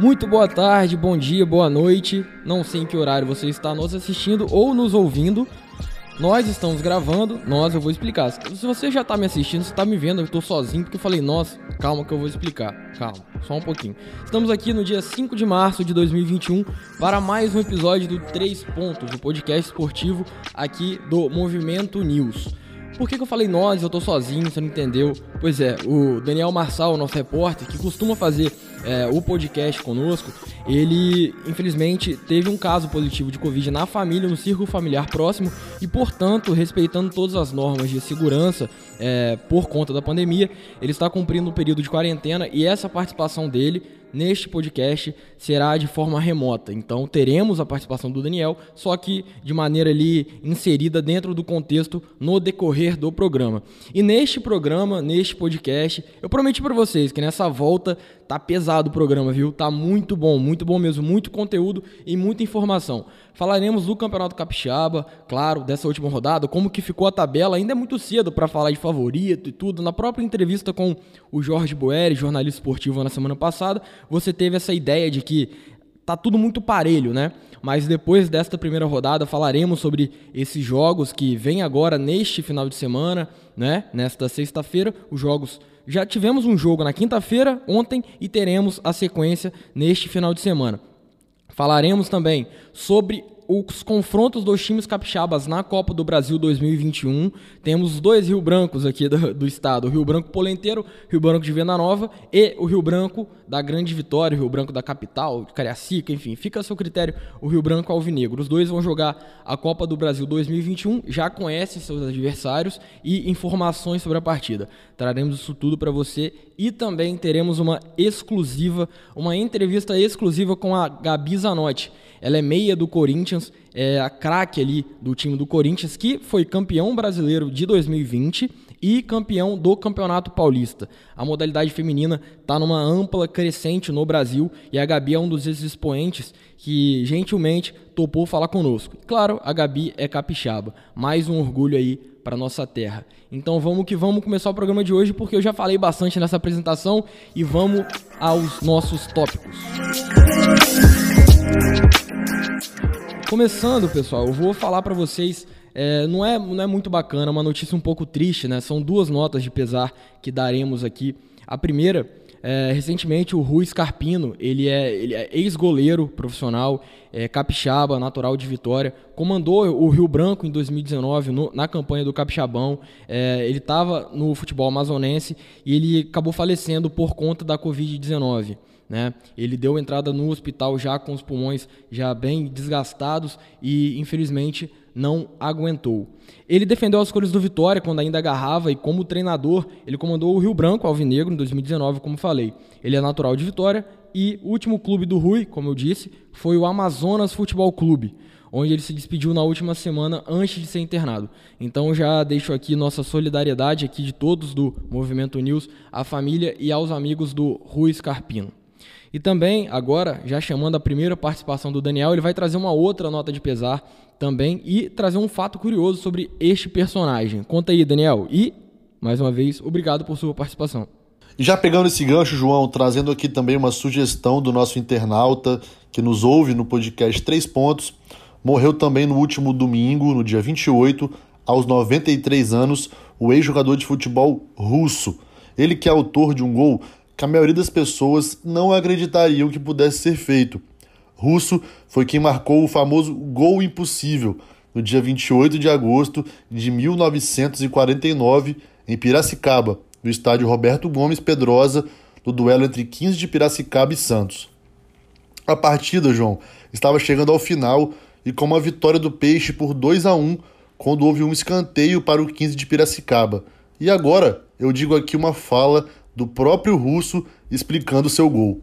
Muito boa tarde, bom dia, boa noite. Não sei em que horário você está nos assistindo ou nos ouvindo. Nós estamos gravando, nós eu vou explicar. Se você já tá me assistindo, você tá me vendo, eu tô sozinho porque eu falei, nossa, calma que eu vou explicar. Calma, só um pouquinho. Estamos aqui no dia 5 de março de 2021 para mais um episódio do 3 Pontos, o podcast esportivo aqui do Movimento News. Por que, que eu falei nós, eu tô sozinho, você não entendeu? Pois é, o Daniel Marçal, nosso repórter, que costuma fazer é, o podcast conosco, ele infelizmente teve um caso positivo de Covid na família, no círculo familiar próximo e, portanto, respeitando todas as normas de segurança é, por conta da pandemia, ele está cumprindo um período de quarentena e essa participação dele neste podcast será de forma remota. Então teremos a participação do Daniel, só que de maneira ali inserida dentro do contexto no decorrer do programa. E neste programa, neste podcast, eu prometi para vocês que nessa volta tá pesado o programa, viu? Tá muito bom, muito bom mesmo, muito conteúdo e muita informação. Falaremos do Campeonato Capixaba, claro, dessa última rodada, como que ficou a tabela. Ainda é muito cedo para falar de favorito e tudo. Na própria entrevista com o Jorge Boeri, jornalista esportivo na semana passada, você teve essa ideia de que tá tudo muito parelho, né? Mas depois desta primeira rodada falaremos sobre esses jogos que vêm agora neste final de semana, né? Nesta sexta-feira, os jogos já tivemos um jogo na quinta-feira, ontem, e teremos a sequência neste final de semana. Falaremos também sobre os confrontos dos times capixabas na Copa do Brasil 2021. Temos dois Rio Brancos aqui do, do, estado: o Rio Branco Polenteiro, Rio Branco de Venda Nova e o Rio Branco da Grande Vitória, o Rio Branco da capital, de Cariacica, enfim, fica a seu critério o Rio Branco Alvinegro. Os dois vão jogar a Copa do Brasil 2021, já conhecem seus adversários e informações sobre a partida. Traremos isso tudo para você e também teremos uma exclusiva, uma entrevista exclusiva com a Gabi Zanotti ela é meia do Corinthians, é a craque ali do time do Corinthians, que foi campeão brasileiro de 2020 e campeão do Campeonato Paulista. A modalidade feminina está numa ampla crescente no Brasil e a Gabi é um dos expoentes que gentilmente topou falar conosco. Claro, a Gabi é capixaba, mais um orgulho aí para nossa terra. Então vamos que vamos começar o programa de hoje porque eu já falei bastante nessa apresentação e vamos aos nossos tópicos. Começando, pessoal, eu vou falar para vocês. É, não, é, não é muito bacana, uma notícia um pouco triste, né? São duas notas de pesar que daremos aqui. A primeira, é, recentemente, o Rui Scarpino, ele é, ele é ex-goleiro profissional, é, capixaba, natural de Vitória, comandou o Rio Branco em 2019 no, na campanha do Capixabão. É, ele estava no futebol amazonense e ele acabou falecendo por conta da Covid-19. Né? Ele deu entrada no hospital já com os pulmões já bem desgastados e infelizmente não aguentou. Ele defendeu as cores do Vitória quando ainda agarrava e como treinador, ele comandou o Rio Branco Alvinegro em 2019, como falei. Ele é natural de Vitória e o último clube do Rui, como eu disse, foi o Amazonas Futebol Clube, onde ele se despediu na última semana antes de ser internado. Então já deixo aqui nossa solidariedade aqui de todos do Movimento News, à família e aos amigos do Rui Scarpino. E também, agora, já chamando a primeira participação do Daniel, ele vai trazer uma outra nota de pesar também e trazer um fato curioso sobre este personagem. Conta aí, Daniel. E, mais uma vez, obrigado por sua participação. Já pegando esse gancho, João, trazendo aqui também uma sugestão do nosso internauta que nos ouve no podcast Três Pontos. Morreu também no último domingo, no dia 28, aos 93 anos, o ex-jogador de futebol russo. Ele que é autor de um gol que a maioria das pessoas não acreditariam que pudesse ser feito. Russo foi quem marcou o famoso gol impossível no dia 28 de agosto de 1949 em Piracicaba, no estádio Roberto Gomes Pedrosa, no duelo entre 15 de Piracicaba e Santos. A partida, João, estava chegando ao final e com uma vitória do Peixe por 2 a 1 quando houve um escanteio para o 15 de Piracicaba. E agora eu digo aqui uma fala do próprio Russo explicando seu gol.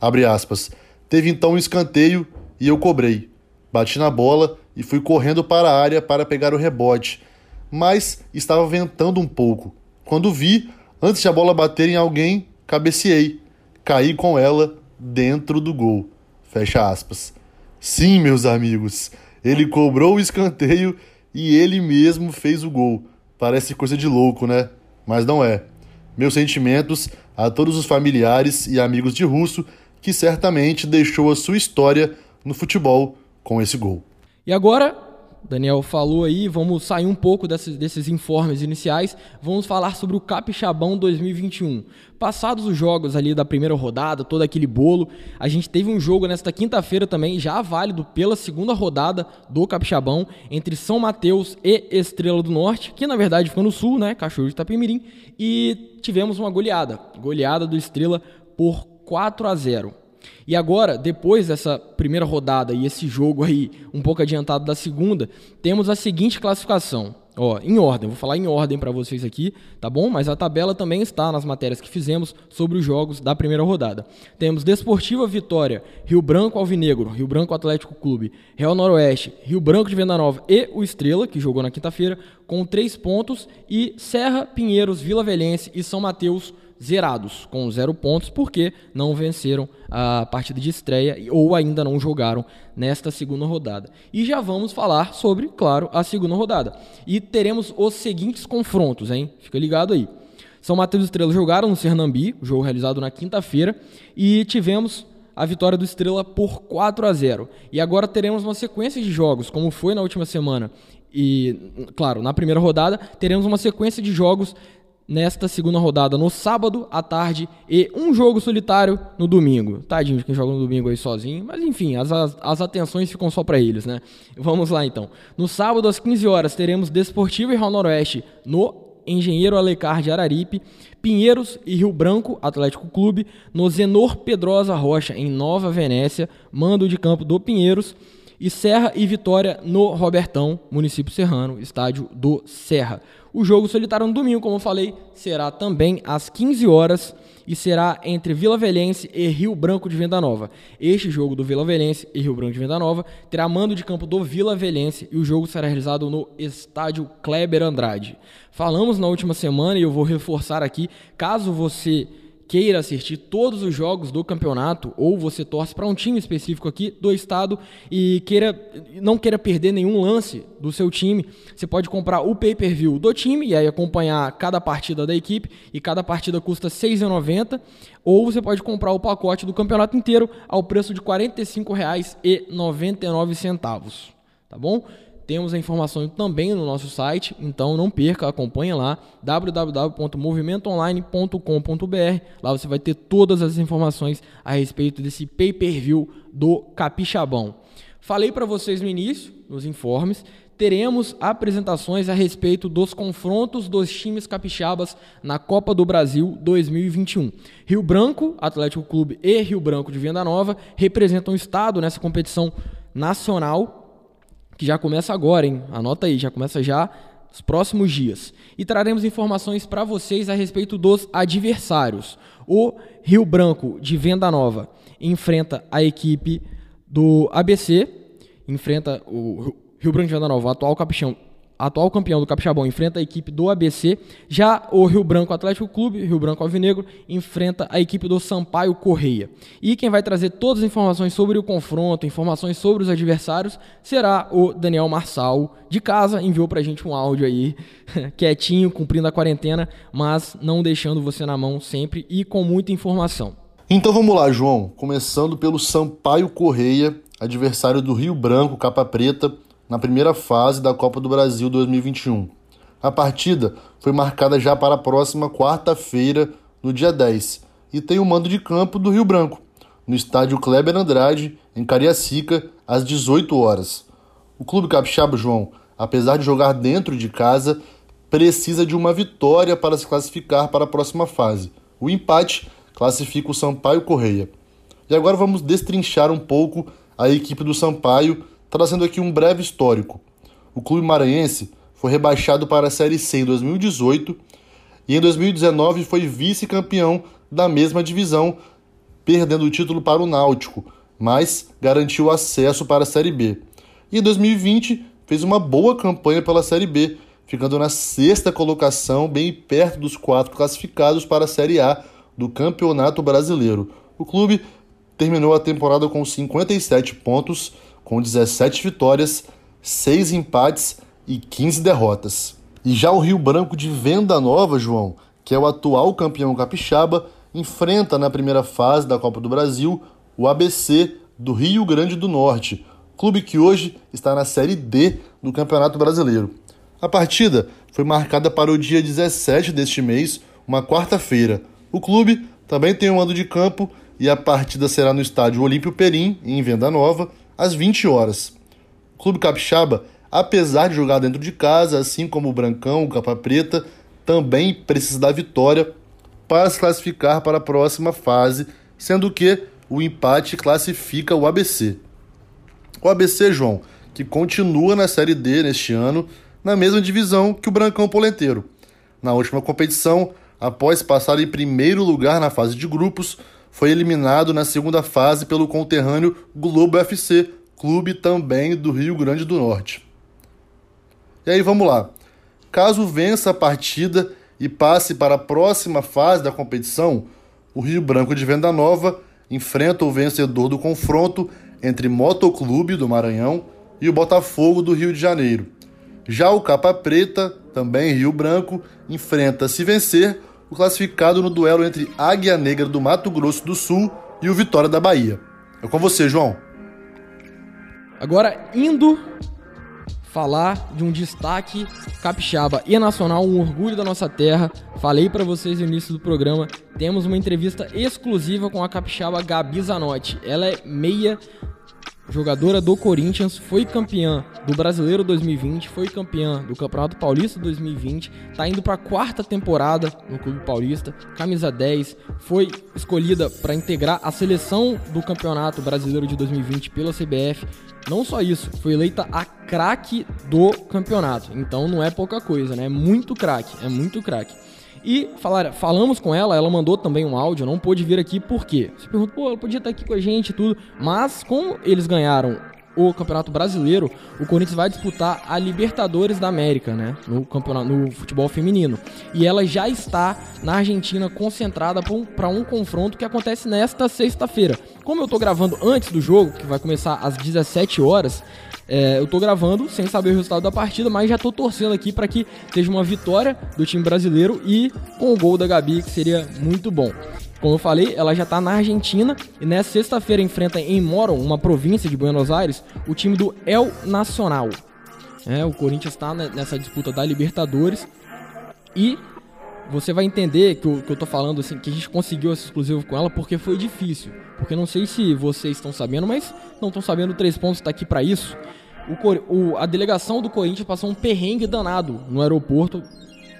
Abre aspas. Teve então um escanteio e eu cobrei. Bati na bola e fui correndo para a área para pegar o rebote, mas estava ventando um pouco. Quando vi, antes de a bola bater em alguém, cabeceei. Caí com ela dentro do gol. Fecha aspas. Sim, meus amigos, ele cobrou o escanteio e ele mesmo fez o gol. Parece coisa de louco, né? Mas não é. Meus sentimentos a todos os familiares e amigos de Russo, que certamente deixou a sua história no futebol com esse gol. E agora, Daniel falou aí, vamos sair um pouco desses, desses informes iniciais, vamos falar sobre o Capixabão 2021. Passados os jogos ali da primeira rodada, todo aquele bolo, a gente teve um jogo nesta quinta-feira também, já válido pela segunda rodada do Capixabão, entre São Mateus e Estrela do Norte, que na verdade ficou no sul, né, Cachorro de Itapemirim, e tivemos uma goleada, goleada do Estrela por 4 a 0. E agora, depois dessa primeira rodada e esse jogo aí um pouco adiantado da segunda, temos a seguinte classificação. Ó, em ordem, vou falar em ordem para vocês aqui, tá bom? Mas a tabela também está nas matérias que fizemos sobre os jogos da primeira rodada. Temos Desportiva Vitória, Rio Branco Alvinegro, Rio Branco Atlético Clube, Real Noroeste, Rio Branco de Venda Nova e o Estrela, que jogou na quinta-feira, com três pontos, e Serra, Pinheiros, Vila Velhense e São Mateus zerados, com zero pontos, porque não venceram a partida de estreia ou ainda não jogaram nesta segunda rodada. E já vamos falar sobre, claro, a segunda rodada. E teremos os seguintes confrontos, hein? Fica ligado aí. São Mateus e Estrela jogaram no Sernambi, jogo realizado na quinta-feira, e tivemos a vitória do Estrela por 4 a 0. E agora teremos uma sequência de jogos, como foi na última semana. E, claro, na primeira rodada, teremos uma sequência de jogos nesta segunda rodada no sábado à tarde e um jogo solitário no domingo. Tadinho de quem joga no domingo aí sozinho, mas enfim, as, as, as atenções ficam só para eles, né? Vamos lá então. No sábado às 15 horas teremos Desportivo e Real Noroeste no Engenheiro Alecar de Araripe, Pinheiros e Rio Branco Atlético Clube, no Zenor Pedrosa Rocha em Nova Venécia, mando de campo do Pinheiros e Serra e Vitória no Robertão, município serrano, estádio do Serra. O jogo solitário no domingo, como eu falei, será também às 15 horas e será entre Vila Velhense e Rio Branco de Venda Nova. Este jogo do Vila Velhense e Rio Branco de Venda Nova terá mando de campo do Vila Velhense e o jogo será realizado no estádio Kleber Andrade. Falamos na última semana e eu vou reforçar aqui, caso você queira assistir todos os jogos do campeonato ou você torce para um time específico aqui do estado e queira não queira perder nenhum lance do seu time, você pode comprar o pay-per-view do time e aí acompanhar cada partida da equipe e cada partida custa R$ 6,90 ou você pode comprar o pacote do campeonato inteiro ao preço de R$ 45,99, tá bom? Temos a informação também no nosso site, então não perca, acompanhe lá www.movimentoonline.com.br. Lá você vai ter todas as informações a respeito desse pay-per-view do Capixabão. Falei para vocês no início, nos informes, teremos apresentações a respeito dos confrontos dos times capixabas na Copa do Brasil 2021. Rio Branco, Atlético Clube e Rio Branco de Venda Nova representam o estado nessa competição nacional que já começa agora, hein? Anota aí, já começa já nos próximos dias. E traremos informações para vocês a respeito dos adversários. O Rio Branco de Venda Nova enfrenta a equipe do ABC, enfrenta o Rio Branco de Venda Nova, o atual capixão, atual campeão do Capixabão, enfrenta a equipe do ABC. Já o Rio Branco Atlético Clube, Rio Branco Alvinegro, enfrenta a equipe do Sampaio Correia. E quem vai trazer todas as informações sobre o confronto, informações sobre os adversários, será o Daniel Marçal, de casa. Enviou pra gente um áudio aí, quietinho, cumprindo a quarentena, mas não deixando você na mão sempre e com muita informação. Então vamos lá, João. Começando pelo Sampaio Correia, adversário do Rio Branco, capa preta na primeira fase da Copa do Brasil 2021. A partida foi marcada já para a próxima quarta-feira, no dia 10, e tem o mando de campo do Rio Branco, no estádio Kleber Andrade, em Cariacica, às 18 horas. O Clube Capixaba João, apesar de jogar dentro de casa, precisa de uma vitória para se classificar para a próxima fase. O empate classifica o Sampaio Correia. E agora vamos destrinchar um pouco a equipe do Sampaio trazendo aqui um breve histórico. O clube maranhense foi rebaixado para a Série C em 2018 e em 2019 foi vice-campeão da mesma divisão, perdendo o título para o Náutico, mas garantiu acesso para a Série B. E em 2020 fez uma boa campanha pela Série B, ficando na sexta colocação, bem perto dos quatro classificados para a Série A do Campeonato Brasileiro. O clube terminou a temporada com 57 pontos, com 17 vitórias, 6 empates e 15 derrotas. E já o Rio Branco de Venda Nova, João, que é o atual campeão capixaba, enfrenta na primeira fase da Copa do Brasil o ABC do Rio Grande do Norte, clube que hoje está na Série D do Campeonato Brasileiro. A partida foi marcada para o dia 17 deste mês, uma quarta-feira. O clube também tem um mando de campo e a partida será no estádio Olímpio Perim, em Venda Nova, às 20 horas. O Clube Capixaba, apesar de jogar dentro de casa, assim como o Brancão, o Capa Preta, também precisa da vitória para se classificar para a próxima fase, sendo que o empate classifica o ABC. O ABC, João, que continua na Série D neste ano, na mesma divisão que o Brancão Polenteiro. Na última competição, após passar em primeiro lugar na fase de grupos, foi eliminado na segunda fase pelo conterrâneo Globo FC, clube também do Rio Grande do Norte. E aí vamos lá. Caso vença a partida e passe para a próxima fase da competição, o Rio Branco de Venda Nova enfrenta o vencedor do confronto entre Motoclube do Maranhão e o Botafogo do Rio de Janeiro. Já o Capa Preta, também Rio Branco, enfrenta, se vencer, o classificado no duelo entre Águia Negra do Mato Grosso do Sul e o Vitória da Bahia. É com você, João. Agora, indo falar de um destaque capixaba e nacional, um orgulho da nossa terra. Falei para vocês no início do programa, temos uma entrevista exclusiva com a capixaba Gabi Zanotti. Ela é meia jogadora do Corinthians, foi campeã do Brasileiro 2020, foi campeã do Campeonato Paulista 2020, tá indo para a quarta temporada no Clube Paulista, camisa 10, foi escolhida para integrar a seleção do Campeonato Brasileiro de 2020 pela CBF. Não só isso, foi eleita a craque do campeonato. Então não é pouca coisa, né? É muito craque, é muito craque. E falar, falamos com ela, ela mandou também um áudio, não pôde vir aqui por quê? Você pergunta, pô, ela podia estar aqui com a gente e tudo, mas como eles ganharam o Campeonato Brasileiro, o Corinthians vai disputar a Libertadores da América, né? No campeonato, no futebol feminino. E ela já está na Argentina concentrada para um, um, confronto que acontece nesta sexta-feira. Como eu estou gravando antes do jogo, que vai começar às 17 horas, é, eu tô gravando sem saber o resultado da partida, mas já tô torcendo aqui para que seja uma vitória do time brasileiro e com o gol da Gabi, que seria muito bom. Como eu falei, ela já tá na Argentina e nessa sexta-feira enfrenta em Moron, uma província de Buenos Aires, o time do El Nacional. É, o Corinthians está nessa disputa da Libertadores e você vai entender que eu, que eu tô falando assim, que a gente conseguiu esse exclusivo com ela porque foi difícil. Porque não sei se vocês estão sabendo, mas não estão sabendo, três pontos está aqui para isso. O, o, a delegação do Corinthians passou um perrengue danado no aeroporto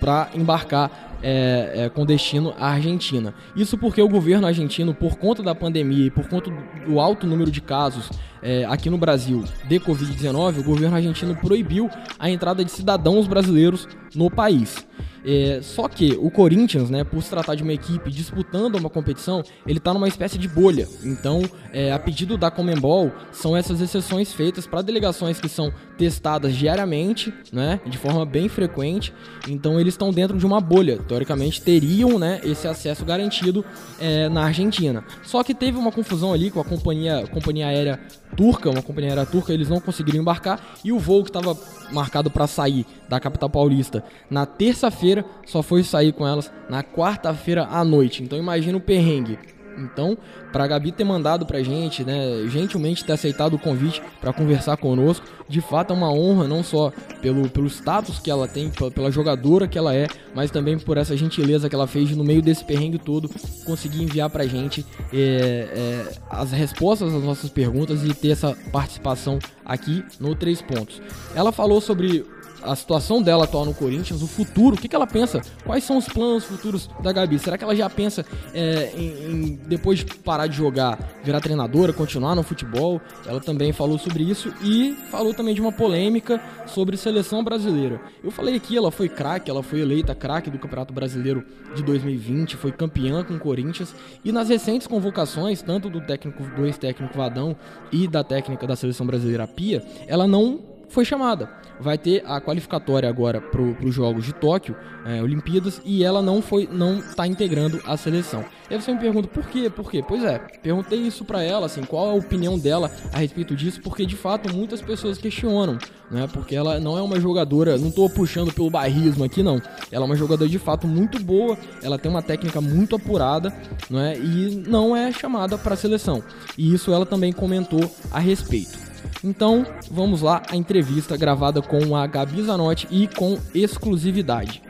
para embarcar é, é, com destino à Argentina. Isso porque o governo argentino, por conta da pandemia e por conta do alto número de casos é, aqui no Brasil de Covid-19, o governo argentino proibiu a entrada de cidadãos brasileiros no país. É, só que o Corinthians, né, por se tratar de uma equipe disputando uma competição, ele está numa espécie de bolha. Então, é, a pedido da Comembol, são essas exceções feitas para delegações que são testadas diariamente, né, de forma bem frequente. Então, eles estão dentro de uma bolha. Teoricamente, teriam né, esse acesso garantido é, na Argentina. Só que teve uma confusão ali com a companhia, companhia aérea turca, uma companhia aérea turca, eles não conseguiram embarcar e o voo que estava marcado para sair da capital paulista na terça-feira só foi sair com elas na quarta-feira à noite. Então imagina o perrengue. Então, para a Gabi ter mandado pra gente, né, gentilmente ter aceitado o convite para conversar conosco, de fato é uma honra, não só pelo, pelo status que ela tem, pela jogadora que ela é, mas também por essa gentileza que ela fez no meio desse perrengue todo, conseguir enviar pra gente é, é, as respostas às nossas perguntas e ter essa participação aqui no Três Pontos. Ela falou sobre a situação dela atual no Corinthians, o futuro, o que, que ela pensa? Quais são os planos futuros da Gabi? Será que ela já pensa é, em, em, depois de parar de jogar, virar treinadora, continuar no futebol? Ela também falou sobre isso e falou também de uma polêmica sobre seleção brasileira. Eu falei aqui, ela foi craque, ela foi eleita craque do Campeonato Brasileiro de 2020, foi campeã com o Corinthians e nas recentes convocações, tanto do técnico do ex-técnico Vadão e da técnica da seleção brasileira Pia, ela não foi chamada. Vai ter a qualificatória agora para os Jogos de Tóquio, é, Olimpíadas, e ela não foi, não está integrando a seleção. E aí você me pergunta por quê? Por quê? Pois é, perguntei isso para ela, assim, qual a opinião dela a respeito disso, porque de fato muitas pessoas questionam, né? Porque ela não é uma jogadora, não estou puxando pelo barrismo aqui não. Ela é uma jogadora de fato muito boa, ela tem uma técnica muito apurada, não é? E não é chamada para a seleção. E isso ela também comentou a respeito. Então, vamos lá a entrevista gravada com a Gabi Zanotti e com exclusividade.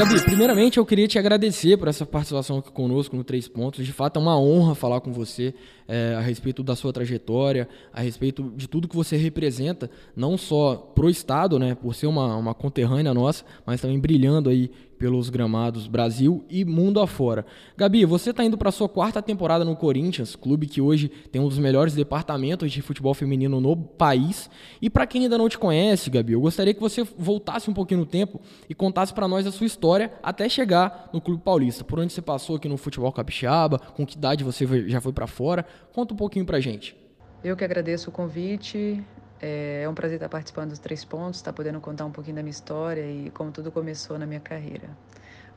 Gabi, primeiramente eu queria te agradecer por essa participação aqui conosco no Três Pontos. De fato é uma honra falar com você é, a respeito da sua trajetória, a respeito de tudo que você representa, não só pro Estado, né, por ser uma, uma conterrânea nossa, mas também brilhando aí pelos gramados Brasil e mundo afora. Gabi, você está indo para sua quarta temporada no Corinthians, clube que hoje tem um dos melhores departamentos de futebol feminino no país. E para quem ainda não te conhece, Gabi, eu gostaria que você voltasse um pouquinho no tempo e contasse para nós a sua história até chegar no Clube Paulista. Por onde você passou aqui no futebol capixaba, com que idade você já foi para fora? Conta um pouquinho para gente. Eu que agradeço o convite. É um prazer estar participando dos Três Pontos, estar podendo contar um pouquinho da minha história e como tudo começou na minha carreira.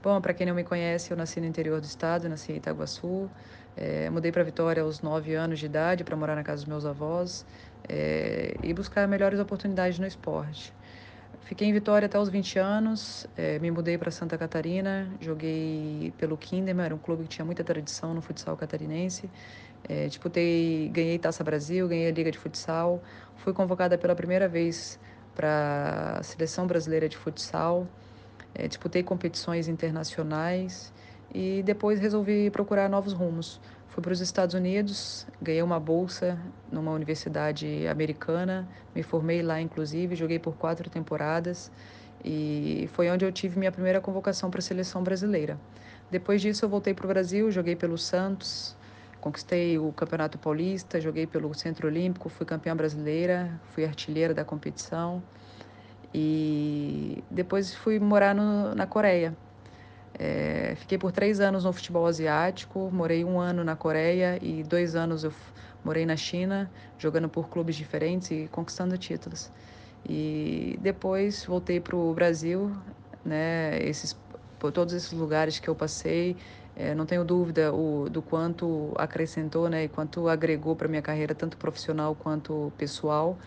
Bom, para quem não me conhece, eu nasci no interior do estado, nasci em Itaguaçu. É, mudei para Vitória aos 9 anos de idade para morar na casa dos meus avós é, e buscar melhores oportunidades no esporte. Fiquei em Vitória até os 20 anos, é, me mudei para Santa Catarina, joguei pelo Kinderman, era um clube que tinha muita tradição no futsal catarinense. É, disputei, ganhei Taça Brasil, ganhei a Liga de Futsal, fui convocada pela primeira vez para a Seleção Brasileira de Futsal, é, disputei competições internacionais e depois resolvi procurar novos rumos. Fui para os Estados Unidos, ganhei uma bolsa numa universidade americana, me formei lá inclusive, joguei por quatro temporadas e foi onde eu tive minha primeira convocação para a seleção brasileira. Depois disso eu voltei para o Brasil, joguei pelo Santos, Conquistei o Campeonato Paulista, joguei pelo Centro Olímpico, fui campeã brasileira, fui artilheira da competição. E depois fui morar no, na Coreia. É, fiquei por três anos no futebol asiático, morei um ano na Coreia e dois anos eu morei na China, jogando por clubes diferentes e conquistando títulos. E depois voltei para o Brasil, né, esses, por todos esses lugares que eu passei, é, não tenho dúvida o, do quanto acrescentou né, e quanto agregou para minha carreira, tanto profissional quanto pessoal,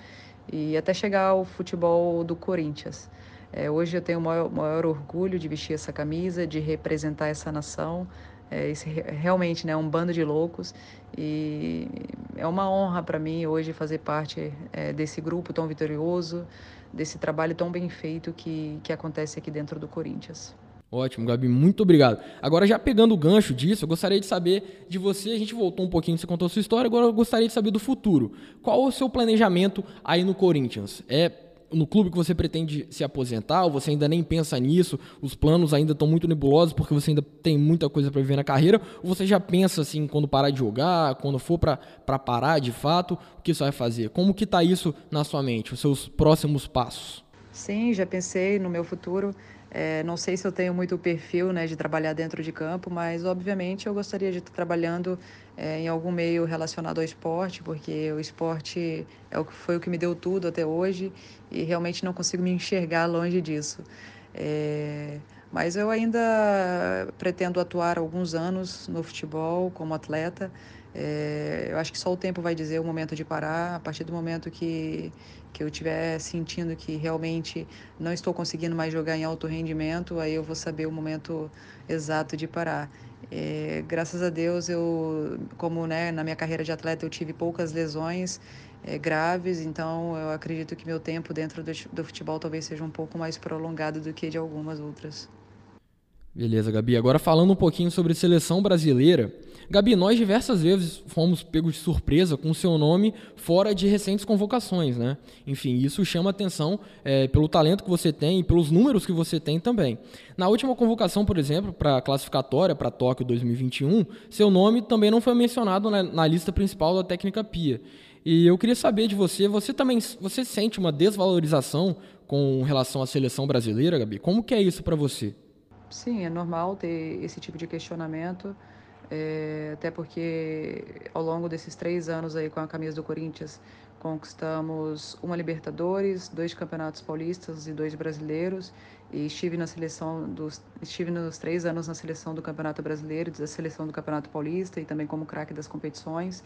e até chegar ao futebol do Corinthians. É, hoje eu tenho o maior, maior, orgulho de vestir essa camisa, de representar essa nação. É, esse, realmente é né, um bando de loucos e é uma honra para mim hoje fazer parte é, desse grupo tão vitorioso, desse trabalho tão bem feito que, que acontece aqui dentro do Corinthians. Ótimo, Gabi, muito obrigado. Agora, já pegando o gancho disso, eu gostaria de saber de você. A gente voltou um pouquinho, você contou a sua história, agora eu gostaria de saber do futuro. Qual o seu planejamento aí no Corinthians? É no clube que você pretende se aposentar, ou você ainda nem pensa nisso, os planos ainda estão muito nebulosos porque você ainda tem muita coisa para viver na carreira, ou você já pensa assim, quando parar de jogar, quando for para parar de fato, o que você vai fazer? Como que está isso na sua mente, os seus próximos passos? Sim, já pensei no meu futuro. É, não sei se eu tenho muito perfil né, de trabalhar dentro de campo, mas obviamente eu gostaria de estar trabalhando é, em algum meio relacionado ao esporte, porque o esporte é o que foi o que me deu tudo até hoje e realmente não consigo me enxergar longe disso. É, mas eu ainda pretendo atuar alguns anos no futebol como atleta. É, eu acho que só o tempo vai dizer o momento de parar. A partir do momento que, que eu estiver sentindo que realmente não estou conseguindo mais jogar em alto rendimento, aí eu vou saber o momento exato de parar. É, graças a Deus, eu, como né, na minha carreira de atleta eu tive poucas lesões é, graves, então eu acredito que meu tempo dentro do, do futebol talvez seja um pouco mais prolongado do que de algumas outras. Beleza, Gabi. Agora falando um pouquinho sobre seleção brasileira. Gabi, nós diversas vezes fomos pegos de surpresa com seu nome fora de recentes convocações, né? Enfim, isso chama atenção é, pelo talento que você tem e pelos números que você tem também. Na última convocação, por exemplo, para a classificatória para Tóquio 2021, seu nome também não foi mencionado na, na lista principal da técnica PIA. E eu queria saber de você, você também você sente uma desvalorização com relação à seleção brasileira, Gabi? Como que é isso para você? Sim, é normal ter esse tipo de questionamento. é, até porque ao longo desses três anos aí com a camisa do Corinthians conquistamos uma Libertadores, dois campeonatos paulistas e dois brasileiros e estive na seleção dos estive nos três anos na seleção do Campeonato Brasileiro, da seleção do Campeonato Paulista e também como craque das competições.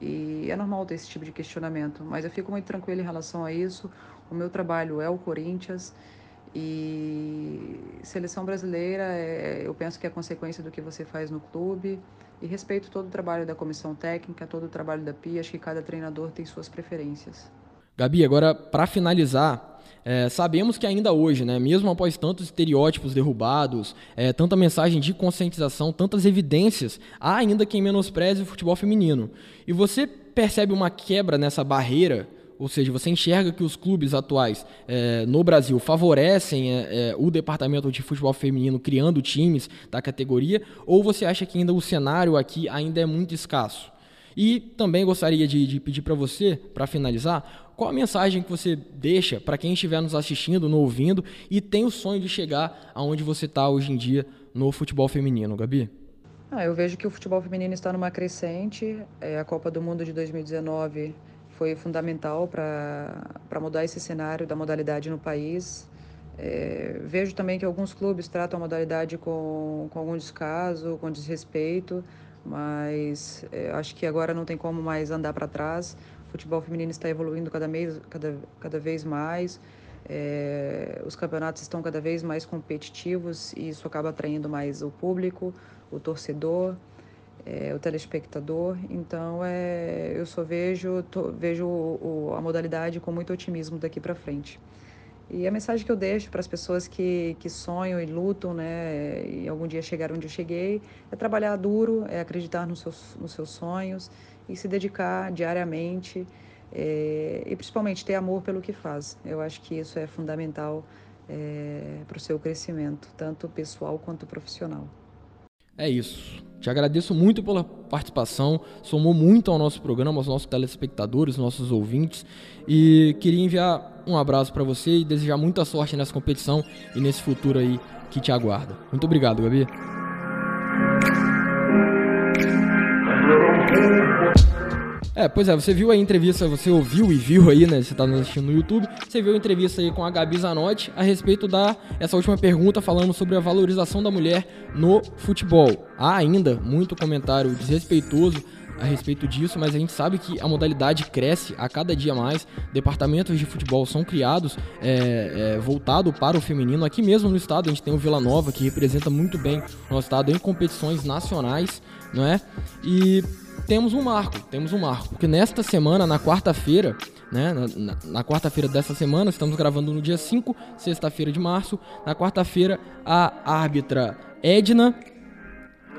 E é normal ter esse tipo de questionamento, mas eu fico muito tranquilo em relação a isso. O meu trabalho é o Corinthians e seleção brasileira, é, eu penso que é consequência do que você faz no clube. E respeito todo o trabalho da comissão técnica, todo o trabalho da PIA. Acho que cada treinador tem suas preferências. Gabi, agora para finalizar, é, sabemos que ainda hoje, né, mesmo após tantos estereótipos derrubados, é, tanta mensagem de conscientização, tantas evidências, há ainda quem menospreze o futebol feminino. E você percebe uma quebra nessa barreira ou seja, você enxerga que os clubes atuais é, no Brasil favorecem é, é, o departamento de futebol feminino criando times da categoria, ou você acha que ainda o cenário aqui ainda é muito escasso? E também gostaria de, de pedir para você, para finalizar, qual a mensagem que você deixa para quem estiver nos assistindo, nos ouvindo e tem o sonho de chegar aonde você está hoje em dia no futebol feminino, Gabi? Ah, eu vejo que o futebol feminino está numa crescente. É, a Copa do Mundo de 2019 foi fundamental para mudar esse cenário da modalidade no país. É, vejo também que alguns clubes tratam a modalidade com, com algum descaso, com desrespeito, mas é, acho que agora não tem como mais andar para trás. O futebol feminino está evoluindo cada, mês, cada, cada vez mais, é, os campeonatos estão cada vez mais competitivos e isso acaba atraindo mais o público, o torcedor é, o telespectador. Então, é, eu só vejo, tô, vejo o, o, a modalidade com muito otimismo daqui para frente. E a mensagem que eu deixo para as pessoas que, que sonham e lutam, né, e algum dia chegar onde eu cheguei, é trabalhar duro, é acreditar nos seus, nos seus sonhos e se dedicar diariamente é, e principalmente ter amor pelo que faz. Eu acho que isso é fundamental é, para o seu crescimento, tanto pessoal quanto profissional. É isso. Te agradeço muito pela participação, somou muito ao nosso programa, aos nossos telespectadores, nossos ouvintes. E queria enviar um abraço para você e desejar muita sorte nessa competição e nesse futuro aí que te aguarda. Muito obrigado, Gabi. É, pois é, você viu a entrevista, você ouviu e viu aí, né? Você tá assistindo no YouTube. Você viu a entrevista aí com a Gabi Zanotti a respeito da essa última pergunta falando sobre a valorização da mulher no futebol. Há ainda muito comentário desrespeitoso a respeito disso, mas a gente sabe que a modalidade cresce a cada dia mais. Departamentos de futebol são criados é, é, voltado para o feminino. Aqui mesmo no estado a gente tem o Vila Nova que representa muito bem o nosso estado em competições nacionais, não é? E temos um marco, temos um marco. Porque nesta semana, na quarta-feira, né, na, na, quarta-feira dessa semana, estamos gravando no dia 5, sexta-feira de março. Na quarta-feira, a árbitra Edna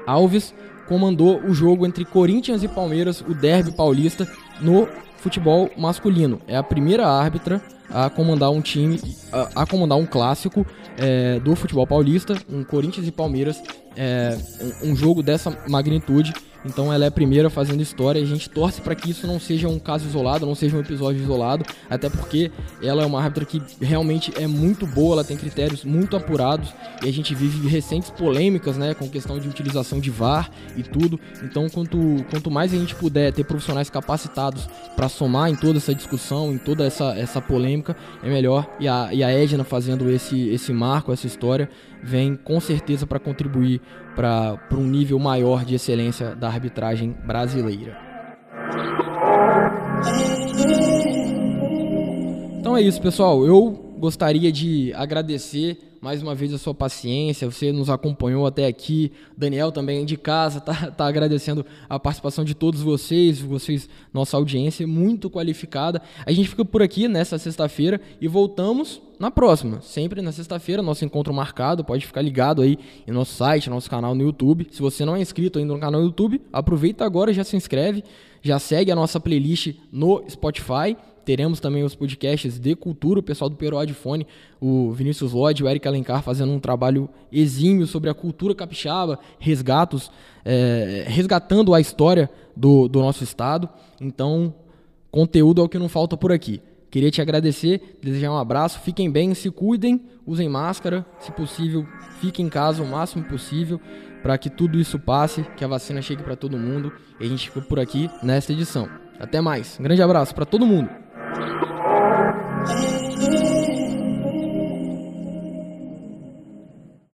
Alves comandou o jogo entre Corinthians e Palmeiras, o derby paulista, no futebol masculino. É a primeira árbitra a comandar um time, a, a comandar um clássico é, do futebol paulista, um Corinthians e Palmeiras, é, um, um jogo dessa magnitude então ela é a primeira fazendo história a gente torce para que isso não seja um caso isolado, não seja um episódio isolado, até porque ela é uma árbitra que realmente é muito boa, ela tem critérios muito apurados e a gente vive recentes polêmicas, né, com questão de utilização de VAR e tudo. Então, quanto, quanto mais a gente puder ter profissionais capacitados para somar em toda essa discussão, em toda essa, essa polêmica, é melhor. E a, e a Edna fazendo esse, esse marco, essa história, vem com certeza para contribuir para um nível maior de excelência da arbitragem brasileira. Então é isso, pessoal. Eu gostaria de agradecer mais uma vez a sua paciência, você nos acompanhou até aqui. Daniel também de casa tá, tá agradecendo a participação de todos vocês, vocês, nossa audiência muito qualificada. A gente fica por aqui nessa sexta-feira e voltamos na próxima, sempre na sexta-feira, nosso encontro marcado. Pode ficar ligado aí em nosso site, nosso canal no YouTube. Se você não é inscrito ainda no canal no YouTube, aproveita agora, já se inscreve, já segue a nossa playlist no Spotify Teremos também os podcasts de cultura, o pessoal do Perode Fone, o Vinícius Lodge, o Eric Alencar fazendo um trabalho exímio sobre a cultura capixaba, resgatos, é, resgatando a história do, do nosso estado. Então, conteúdo é o que não falta por aqui. Queria te agradecer, desejar um abraço, fiquem bem, se cuidem, usem máscara, se possível, fiquem em casa o máximo possível para que tudo isso passe, que a vacina chegue para todo mundo. E a gente fica por aqui nesta edição. Até mais. Um grande abraço para todo mundo. Música